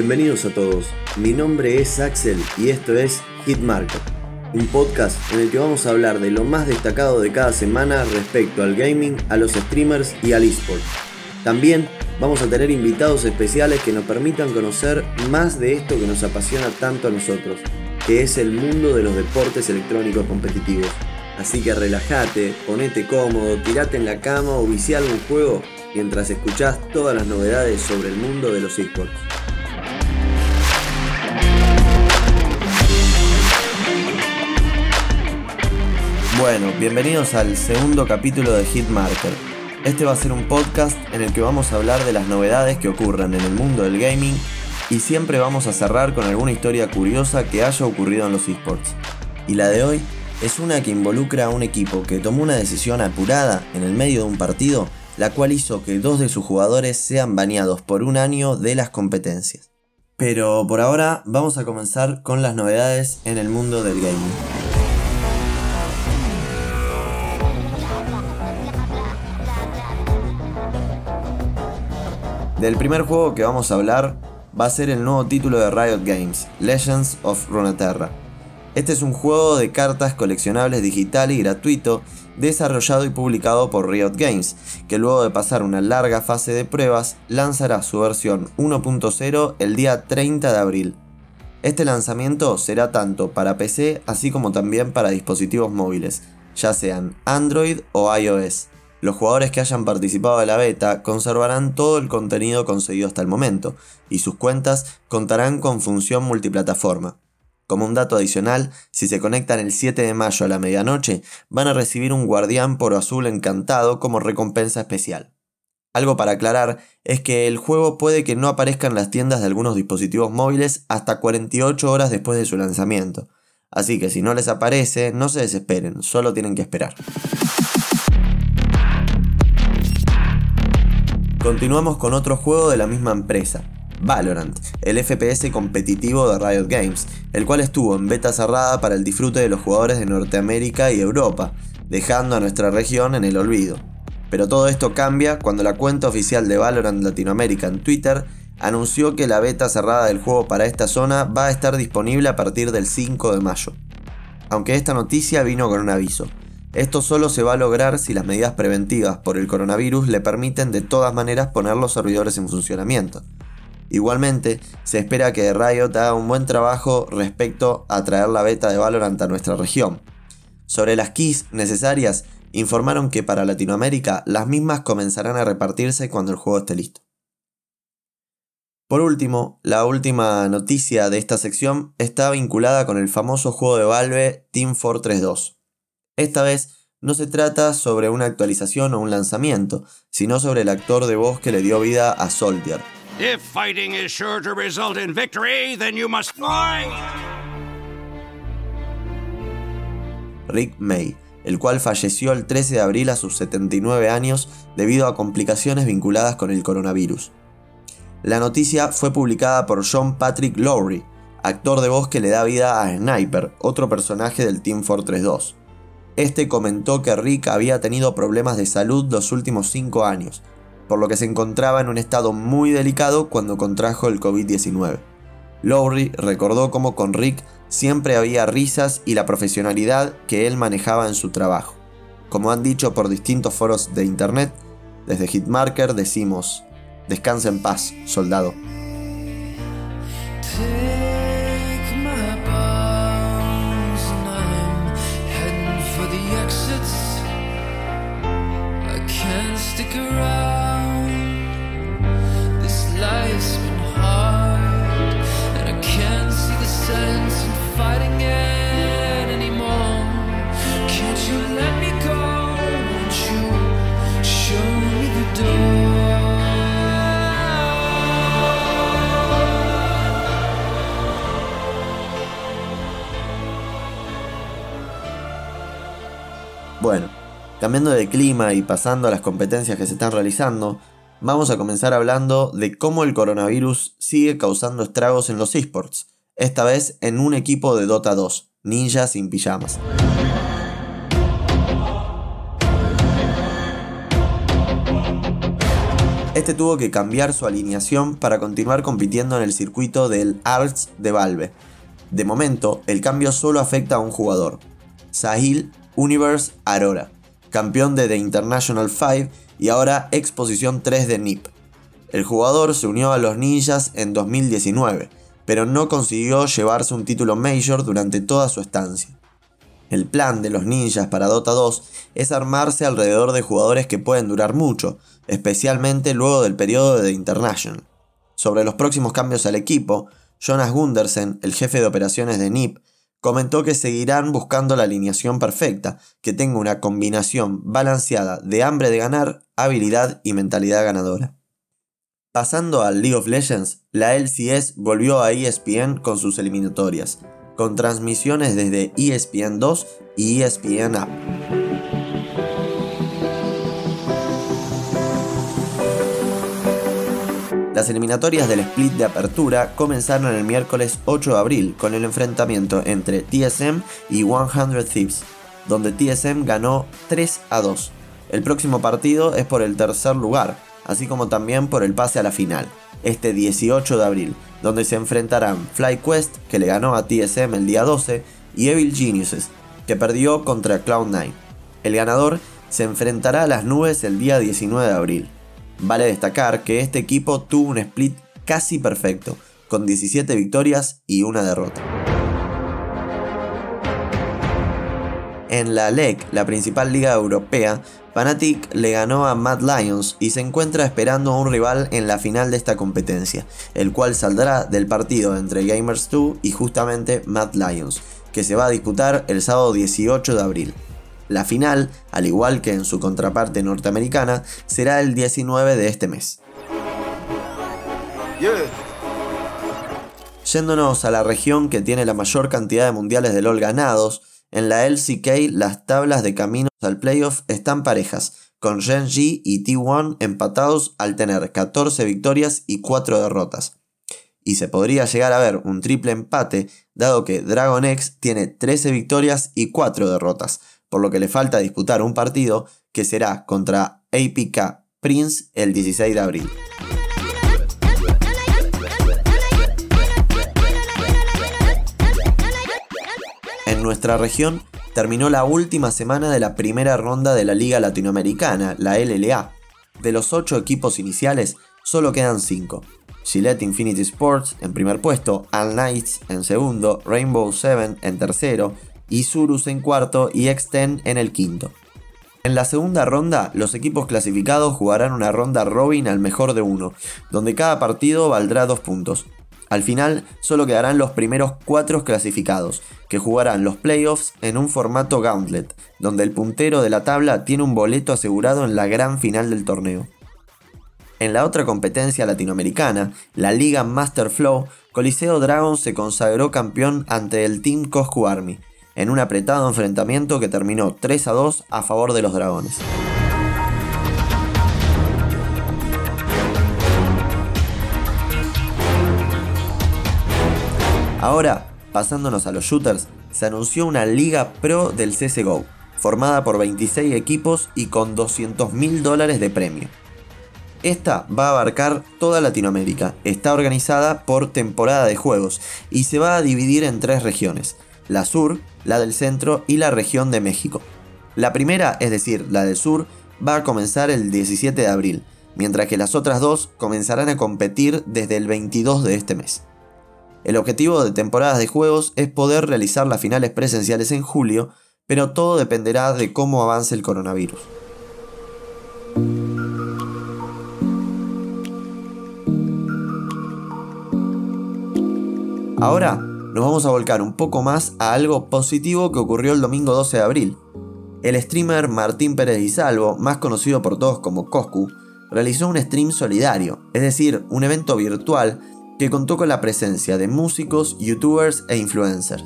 Bienvenidos a todos. Mi nombre es Axel y esto es Hitmarker, un podcast en el que vamos a hablar de lo más destacado de cada semana respecto al gaming, a los streamers y al eSport. También vamos a tener invitados especiales que nos permitan conocer más de esto que nos apasiona tanto a nosotros, que es el mundo de los deportes electrónicos competitivos. Así que relájate, ponete cómodo, tirate en la cama o viciá algún juego mientras escuchás todas las novedades sobre el mundo de los esports. Bueno, bienvenidos al segundo capítulo de Hitmarker. Este va a ser un podcast en el que vamos a hablar de las novedades que ocurran en el mundo del gaming y siempre vamos a cerrar con alguna historia curiosa que haya ocurrido en los esports. Y la de hoy es una que involucra a un equipo que tomó una decisión apurada en el medio de un partido, la cual hizo que dos de sus jugadores sean baneados por un año de las competencias. Pero por ahora vamos a comenzar con las novedades en el mundo del gaming. Del primer juego que vamos a hablar va a ser el nuevo título de Riot Games, Legends of Runeterra. Este es un juego de cartas coleccionables digital y gratuito desarrollado y publicado por Riot Games, que luego de pasar una larga fase de pruebas lanzará su versión 1.0 el día 30 de abril. Este lanzamiento será tanto para PC así como también para dispositivos móviles, ya sean Android o iOS. Los jugadores que hayan participado de la beta conservarán todo el contenido conseguido hasta el momento, y sus cuentas contarán con función multiplataforma. Como un dato adicional, si se conectan el 7 de mayo a la medianoche, van a recibir un guardián por azul encantado como recompensa especial. Algo para aclarar es que el juego puede que no aparezca en las tiendas de algunos dispositivos móviles hasta 48 horas después de su lanzamiento. Así que si no les aparece, no se desesperen, solo tienen que esperar. Continuamos con otro juego de la misma empresa, Valorant, el FPS competitivo de Riot Games, el cual estuvo en beta cerrada para el disfrute de los jugadores de Norteamérica y Europa, dejando a nuestra región en el olvido. Pero todo esto cambia cuando la cuenta oficial de Valorant Latinoamérica en Twitter anunció que la beta cerrada del juego para esta zona va a estar disponible a partir del 5 de mayo. Aunque esta noticia vino con un aviso. Esto solo se va a lograr si las medidas preventivas por el coronavirus le permiten de todas maneras poner los servidores en funcionamiento. Igualmente, se espera que Riot haga un buen trabajo respecto a traer la beta de Valorant a nuestra región. Sobre las keys necesarias, informaron que para Latinoamérica las mismas comenzarán a repartirse cuando el juego esté listo. Por último, la última noticia de esta sección está vinculada con el famoso juego de Valve Team Fortress 2. Esta vez no se trata sobre una actualización o un lanzamiento, sino sobre el actor de voz que le dio vida a Soldier. Rick May, el cual falleció el 13 de abril a sus 79 años debido a complicaciones vinculadas con el coronavirus. La noticia fue publicada por John Patrick Lowry, actor de voz que le da vida a Sniper, otro personaje del Team Fortress 2. Este comentó que Rick había tenido problemas de salud los últimos 5 años, por lo que se encontraba en un estado muy delicado cuando contrajo el COVID-19. Lowry recordó cómo con Rick siempre había risas y la profesionalidad que él manejaba en su trabajo. Como han dicho por distintos foros de internet, desde Hitmarker decimos, descansa en paz, soldado. Cambiando de clima y pasando a las competencias que se están realizando, vamos a comenzar hablando de cómo el coronavirus sigue causando estragos en los esports, esta vez en un equipo de Dota 2, Ninja sin pijamas. Este tuvo que cambiar su alineación para continuar compitiendo en el circuito del Arts de Valve. De momento, el cambio solo afecta a un jugador, Sahil Universe Aurora, campeón de The International 5 y ahora exposición 3 de NIP. El jugador se unió a los ninjas en 2019, pero no consiguió llevarse un título Major durante toda su estancia. El plan de los ninjas para Dota 2 es armarse alrededor de jugadores que pueden durar mucho, especialmente luego del periodo de The International. Sobre los próximos cambios al equipo, Jonas Gundersen, el jefe de operaciones de NIP, comentó que seguirán buscando la alineación perfecta, que tenga una combinación balanceada de hambre de ganar, habilidad y mentalidad ganadora. Pasando al League of Legends, la LCS volvió a ESPN con sus eliminatorias, con transmisiones desde ESPN 2 y ESPN App. Las eliminatorias del split de apertura comenzaron el miércoles 8 de abril con el enfrentamiento entre TSM y 100 Thieves, donde TSM ganó 3 a 2. El próximo partido es por el tercer lugar, así como también por el pase a la final, este 18 de abril, donde se enfrentarán FlyQuest, que le ganó a TSM el día 12, y Evil Geniuses, que perdió contra Cloud9. El ganador se enfrentará a las nubes el día 19 de abril. Vale destacar que este equipo tuvo un split casi perfecto, con 17 victorias y una derrota. En la LEC, la principal liga europea, Fnatic le ganó a Mad Lions y se encuentra esperando a un rival en la final de esta competencia, el cual saldrá del partido entre Gamers 2 y justamente Mad Lions, que se va a disputar el sábado 18 de abril. La final, al igual que en su contraparte norteamericana, será el 19 de este mes. Yéndonos a la región que tiene la mayor cantidad de mundiales de LOL ganados, en la LCK las tablas de caminos al playoff están parejas, con Gen.G y T1 empatados al tener 14 victorias y 4 derrotas. Y se podría llegar a ver un triple empate, dado que Dragon X tiene 13 victorias y 4 derrotas, por lo que le falta disputar un partido que será contra APK Prince el 16 de abril. En nuestra región terminó la última semana de la primera ronda de la Liga Latinoamericana, la LLA. De los 8 equipos iniciales, solo quedan 5. Gillette Infinity Sports en primer puesto, All Knights en segundo, Rainbow Seven en tercero, Isurus en cuarto y X10 en el quinto. En la segunda ronda, los equipos clasificados jugarán una ronda robin al mejor de uno, donde cada partido valdrá 2 puntos. Al final, solo quedarán los primeros 4 clasificados, que jugarán los playoffs en un formato gauntlet, donde el puntero de la tabla tiene un boleto asegurado en la gran final del torneo. En la otra competencia latinoamericana, la Liga Master Flow, Coliseo Dragon se consagró campeón ante el Team Coscu Army, en un apretado enfrentamiento que terminó 3 a 2 a favor de los dragones. Ahora, pasándonos a los shooters, se anunció una liga pro del CSGO, formada por 26 equipos y con 200 mil dólares de premio. Esta va a abarcar toda Latinoamérica, está organizada por temporada de juegos y se va a dividir en tres regiones, la sur, la del centro y la región de México. La primera, es decir, la del sur, va a comenzar el 17 de abril, mientras que las otras dos comenzarán a competir desde el 22 de este mes. El objetivo de temporadas de juegos es poder realizar las finales presenciales en julio, pero todo dependerá de cómo avance el coronavirus. Ahora nos vamos a volcar un poco más a algo positivo que ocurrió el domingo 12 de abril. El streamer Martín Pérez y Salvo, más conocido por todos como Coscu, realizó un stream solidario, es decir, un evento virtual que contó con la presencia de músicos, youtubers e influencers.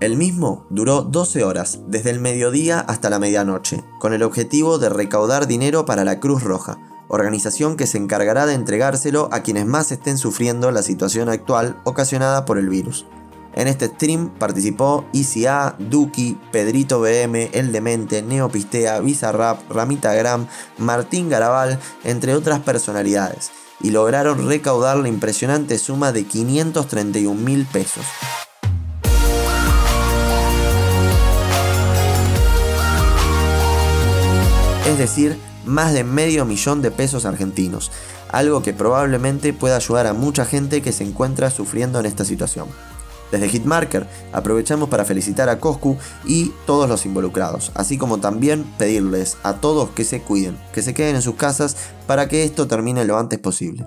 El mismo duró 12 horas, desde el mediodía hasta la medianoche, con el objetivo de recaudar dinero para la Cruz Roja, organización que se encargará de entregárselo a quienes más estén sufriendo la situación actual ocasionada por el virus. En este stream participó ICA, Duki, Pedrito BM, El Demente, Neopistea, Bizarrap, Ramita Gram, Martín Garabal, entre otras personalidades, y lograron recaudar la impresionante suma de 531 mil pesos. Es decir, más de medio millón de pesos argentinos, algo que probablemente pueda ayudar a mucha gente que se encuentra sufriendo en esta situación. Desde Hitmarker aprovechamos para felicitar a Coscu y todos los involucrados, así como también pedirles a todos que se cuiden, que se queden en sus casas para que esto termine lo antes posible.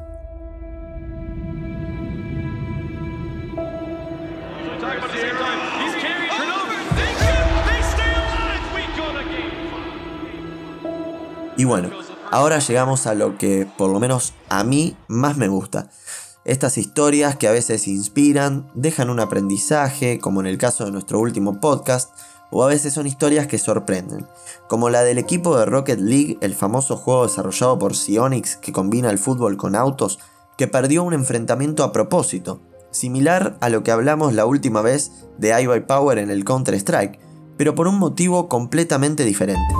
Y bueno, ahora llegamos a lo que por lo menos a mí más me gusta, estas historias que a veces inspiran, dejan un aprendizaje, como en el caso de nuestro último podcast, o a veces son historias que sorprenden, como la del equipo de Rocket League, el famoso juego desarrollado por Psyonix que combina el fútbol con autos, que perdió un enfrentamiento a propósito, similar a lo que hablamos la última vez de iBuyPower en el Counter-Strike, pero por un motivo completamente diferente.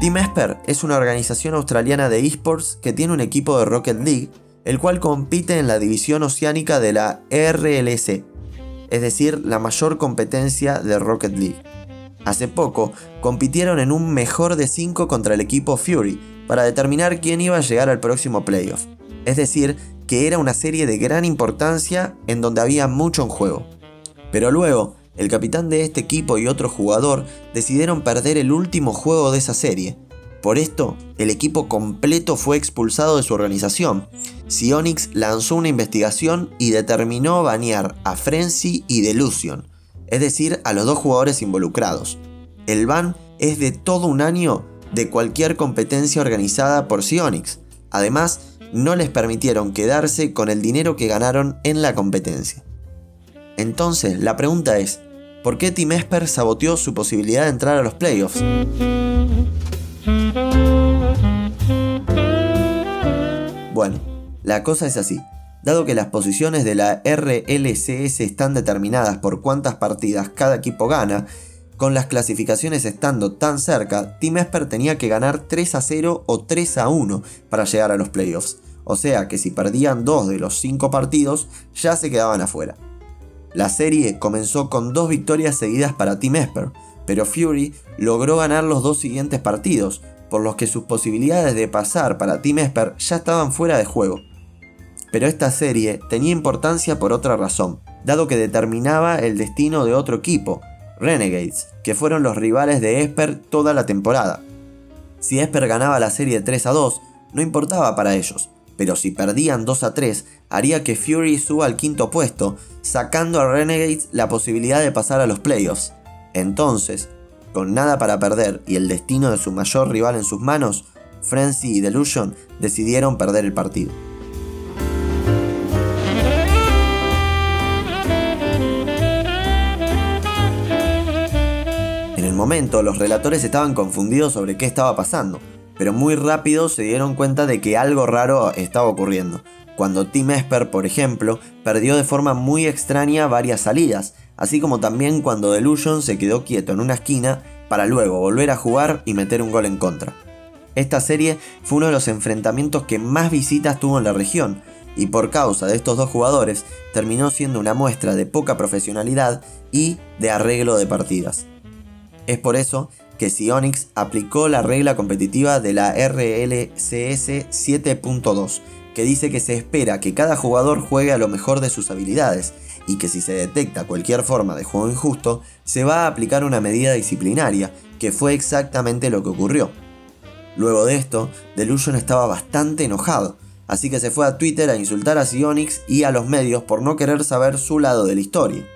Team Esper es una organización australiana de esports que tiene un equipo de Rocket League, el cual compite en la división oceánica de la RLC, es decir, la mayor competencia de Rocket League. Hace poco compitieron en un mejor de 5 contra el equipo Fury para determinar quién iba a llegar al próximo playoff. Es decir, que era una serie de gran importancia en donde había mucho en juego. Pero luego, el capitán de este equipo y otro jugador decidieron perder el último juego de esa serie. Por esto, el equipo completo fue expulsado de su organización. Sionix lanzó una investigación y determinó banear a Frenzy y Delusion, es decir, a los dos jugadores involucrados. El ban es de todo un año de cualquier competencia organizada por Sionix. Además, no les permitieron quedarse con el dinero que ganaron en la competencia. Entonces, la pregunta es, ¿Por qué Team Esper saboteó su posibilidad de entrar a los playoffs? Bueno, la cosa es así. Dado que las posiciones de la RLCS están determinadas por cuántas partidas cada equipo gana, con las clasificaciones estando tan cerca, Team Esper tenía que ganar 3 a 0 o 3 a 1 para llegar a los playoffs. O sea que si perdían 2 de los 5 partidos, ya se quedaban afuera. La serie comenzó con dos victorias seguidas para Team Esper, pero Fury logró ganar los dos siguientes partidos, por los que sus posibilidades de pasar para Team Esper ya estaban fuera de juego. Pero esta serie tenía importancia por otra razón, dado que determinaba el destino de otro equipo, Renegades, que fueron los rivales de Esper toda la temporada. Si Esper ganaba la serie 3 a 2, no importaba para ellos, pero si perdían 2 a 3, haría que Fury suba al quinto puesto, sacando a Renegades la posibilidad de pasar a los playoffs. Entonces, con nada para perder y el destino de su mayor rival en sus manos, Frenzy y Delusion decidieron perder el partido. En el momento, los relatores estaban confundidos sobre qué estaba pasando pero muy rápido se dieron cuenta de que algo raro estaba ocurriendo. Cuando Team Esper, por ejemplo, perdió de forma muy extraña varias salidas, así como también cuando Delusion se quedó quieto en una esquina para luego volver a jugar y meter un gol en contra. Esta serie fue uno de los enfrentamientos que más visitas tuvo en la región, y por causa de estos dos jugadores terminó siendo una muestra de poca profesionalidad y de arreglo de partidas. Es por eso que Sionix aplicó la regla competitiva de la RLCS 7.2, que dice que se espera que cada jugador juegue a lo mejor de sus habilidades y que si se detecta cualquier forma de juego injusto, se va a aplicar una medida disciplinaria, que fue exactamente lo que ocurrió. Luego de esto, Delusion estaba bastante enojado, así que se fue a Twitter a insultar a Sionix y a los medios por no querer saber su lado de la historia.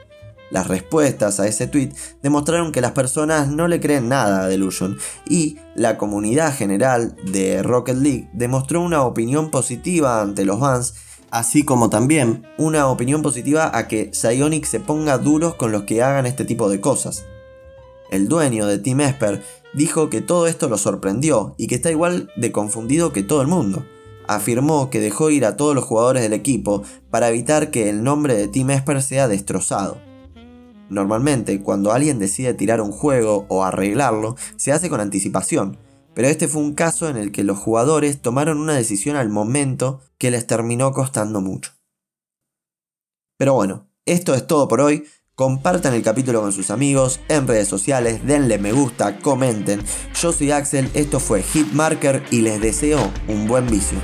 Las respuestas a ese tweet demostraron que las personas no le creen nada a Delusion y la comunidad general de Rocket League demostró una opinión positiva ante los fans, así como también una opinión positiva a que Psyonix se ponga duros con los que hagan este tipo de cosas. El dueño de Team Esper dijo que todo esto lo sorprendió y que está igual de confundido que todo el mundo. afirmó que dejó ir a todos los jugadores del equipo para evitar que el nombre de Team Esper sea destrozado. Normalmente, cuando alguien decide tirar un juego o arreglarlo, se hace con anticipación, pero este fue un caso en el que los jugadores tomaron una decisión al momento que les terminó costando mucho. Pero bueno, esto es todo por hoy. Compartan el capítulo con sus amigos en redes sociales, denle me gusta, comenten. Yo soy Axel, esto fue Hitmarker y les deseo un buen vicio.